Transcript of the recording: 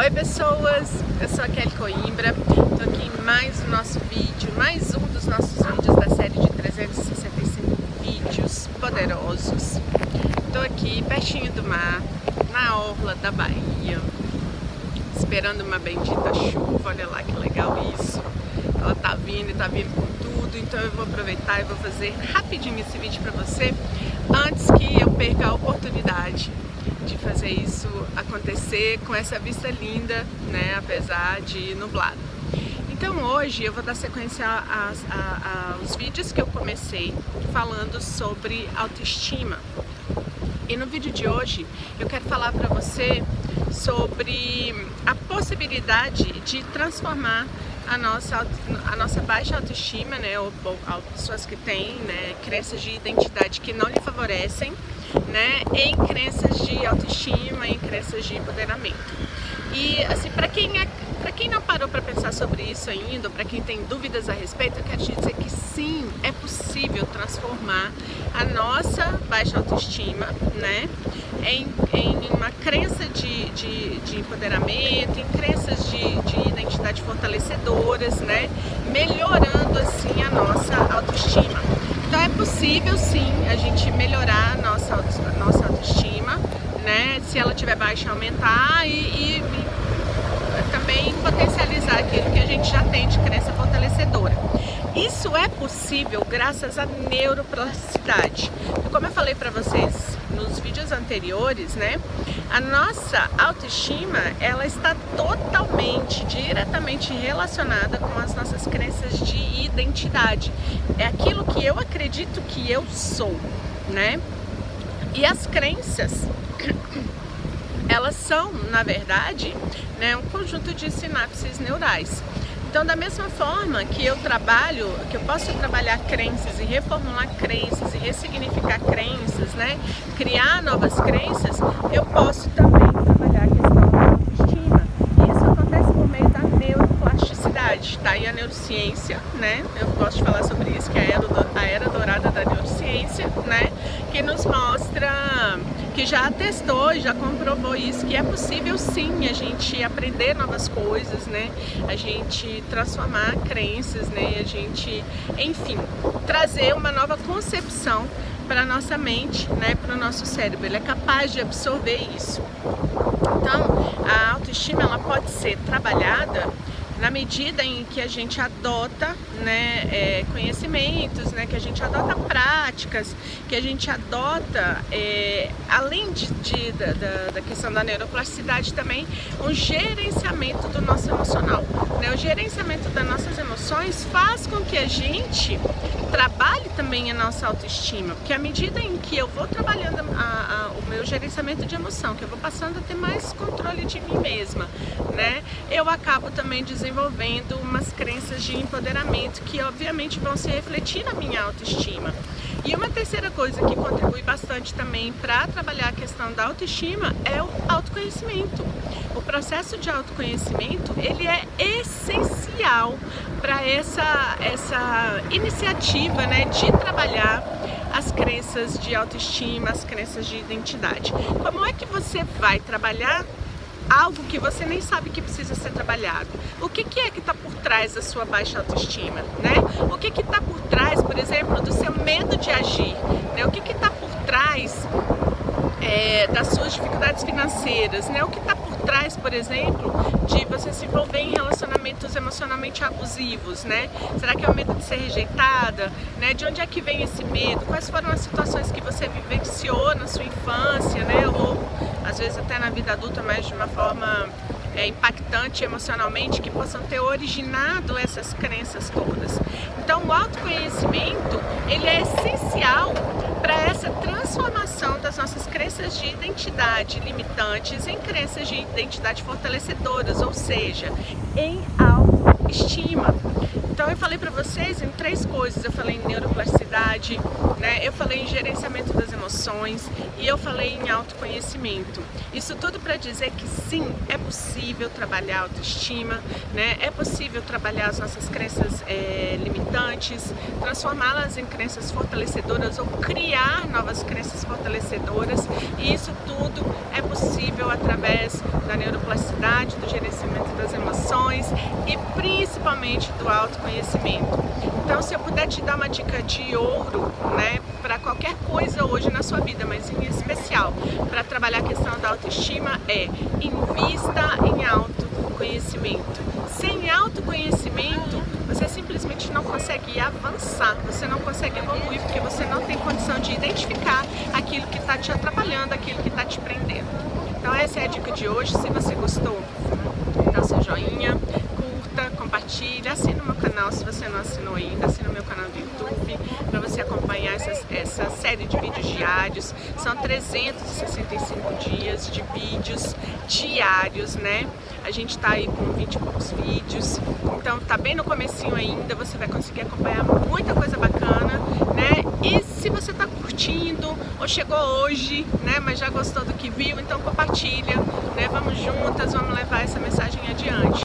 Oi pessoas, eu sou a Kelly Coimbra, estou aqui em mais um nosso vídeo, mais um dos nossos vídeos da série de 365 vídeos poderosos. Estou aqui pertinho do mar, na orla da Bahia, esperando uma bendita chuva, olha lá que legal isso. Ela tá vindo e tá vindo com tudo, então eu vou aproveitar e vou fazer rapidinho esse vídeo para você, antes que eu perca a oportunidade de fazer isso acontecer com essa vista linda, né, apesar de nublado. Então hoje eu vou dar sequência aos, aos vídeos que eu comecei falando sobre autoestima. E no vídeo de hoje eu quero falar para você sobre a possibilidade de transformar a nossa, a nossa baixa autoestima, né, ou, ou, pessoas que têm né, crenças de identidade que não lhe favorecem, né, em crenças de autoestima, em crenças de empoderamento. E assim, para quem é, para quem não parou para pensar sobre isso ainda, para quem tem dúvidas a respeito, eu quero te dizer que sim, é possível transformar a nossa baixa autoestima, né, em, em uma crença de, de, de empoderamento, em crenças de, de identidade fortalecedoras, né, melhorando assim a nossa autoestima. Então é possível sim a gente melhorar a nossa, a nossa autoestima, né? Se ela tiver baixa, aumentar e, também potencializar aquilo que a gente já tem de crença fortalecedora. Isso é possível graças à neuroplasticidade. Como eu falei para vocês nos vídeos anteriores, né? A nossa autoestima, ela está totalmente, diretamente relacionada com as nossas crenças de identidade. É aquilo que eu acredito que eu sou, né? E as crenças, elas são, na verdade, né, um conjunto de sinapses neurais. Então, da mesma forma que eu trabalho, que eu posso trabalhar crenças e reformular crenças e ressignificar crenças, né? Criar novas crenças, eu posso também trabalhar a questão da autoestima. E isso acontece por meio da neuroplasticidade. Tá aí a neurociência, né? Eu gosto de falar sobre isso, que é a era dourada da neurociência, né? Que nos mostra que já testou, já comprovou isso, que é possível sim a gente aprender novas coisas, né? A gente transformar crenças, né? A gente, enfim, trazer uma nova concepção para nossa mente, né? Para o nosso cérebro. Ele é capaz de absorver isso. Então, a autoestima ela pode ser trabalhada na medida em que a gente adota né, é, conhecimentos, né, que a gente adota práticas, que a gente adota, é, além de, de da, da, questão da neuroplasticidade também, um gerenciamento do nosso emocional. Né? O gerenciamento das nossas emoções faz com que a gente trabalhe também a nossa autoestima, porque à medida em que eu vou trabalhando a, a, o meu gerenciamento de emoção, que eu vou passando a ter mais controle de mim mesma, né, eu acabo também desenvolvendo desenvolvendo umas crenças de empoderamento que obviamente vão se refletir na minha autoestima. E uma terceira coisa que contribui bastante também para trabalhar a questão da autoestima é o autoconhecimento. O processo de autoconhecimento ele é essencial para essa, essa iniciativa né, de trabalhar as crenças de autoestima, as crenças de identidade. Como é que você vai trabalhar algo que você nem sabe que precisa ser trabalhado. O que, que é que está por trás da sua baixa autoestima, né? O que que está por trás, por exemplo, do seu medo de agir, né? O que que está por trás é, das suas dificuldades financeiras, né? O que está por trás, por exemplo, de você se envolver em relacionamentos emocionalmente abusivos, né? Será que é o medo de ser rejeitada, né? De onde é que vem esse medo? Quais foram as situações que você vivenciou na sua infância, né? Ou às vezes até na vida adulta, mas de uma forma é, impactante emocionalmente, que possam ter originado essas crenças todas. Então, o autoconhecimento ele é essencial para essa transformação das nossas crenças de identidade limitantes em crenças de identidade fortalecedoras, ou seja, em autoestima. Então eu falei para vocês em três coisas, eu falei em neuroplasticidade, né? eu falei em gerenciamento das emoções e eu falei em autoconhecimento. Isso tudo para dizer que sim, é possível trabalhar a autoestima, né? é possível trabalhar as nossas crenças é, limitantes, transformá-las em crenças fortalecedoras ou criar novas crenças fortalecedoras e isso tudo é possível através da neuroplasticidade, do gerenciamento das emoções e principalmente do autoconhecimento. Então, se eu puder te dar uma dica de ouro, né, para qualquer coisa hoje na sua vida, mas em especial para trabalhar a questão da autoestima, é invista em autoconhecimento. Sem autoconhecimento, você simplesmente não consegue avançar, você não consegue evoluir porque você não tem condição de identificar aquilo que está te atrapalhando, aquilo que está te prendendo. Então essa é a dica de hoje. Se você gostou, dá seu joinha, curta, compartilha, assina canal se você não assinou ainda, assina o meu canal do YouTube para você acompanhar essas, essa série de vídeos diários. São 365 dias de vídeos diários, né? A gente tá aí com 20 e poucos vídeos, então tá bem no comecinho ainda, você vai conseguir acompanhar muita coisa bacana, né? E se você tá curtindo ou chegou hoje, né, mas já gostou do que viu, então compartilha, né? Vamos juntas, vamos levar essa mensagem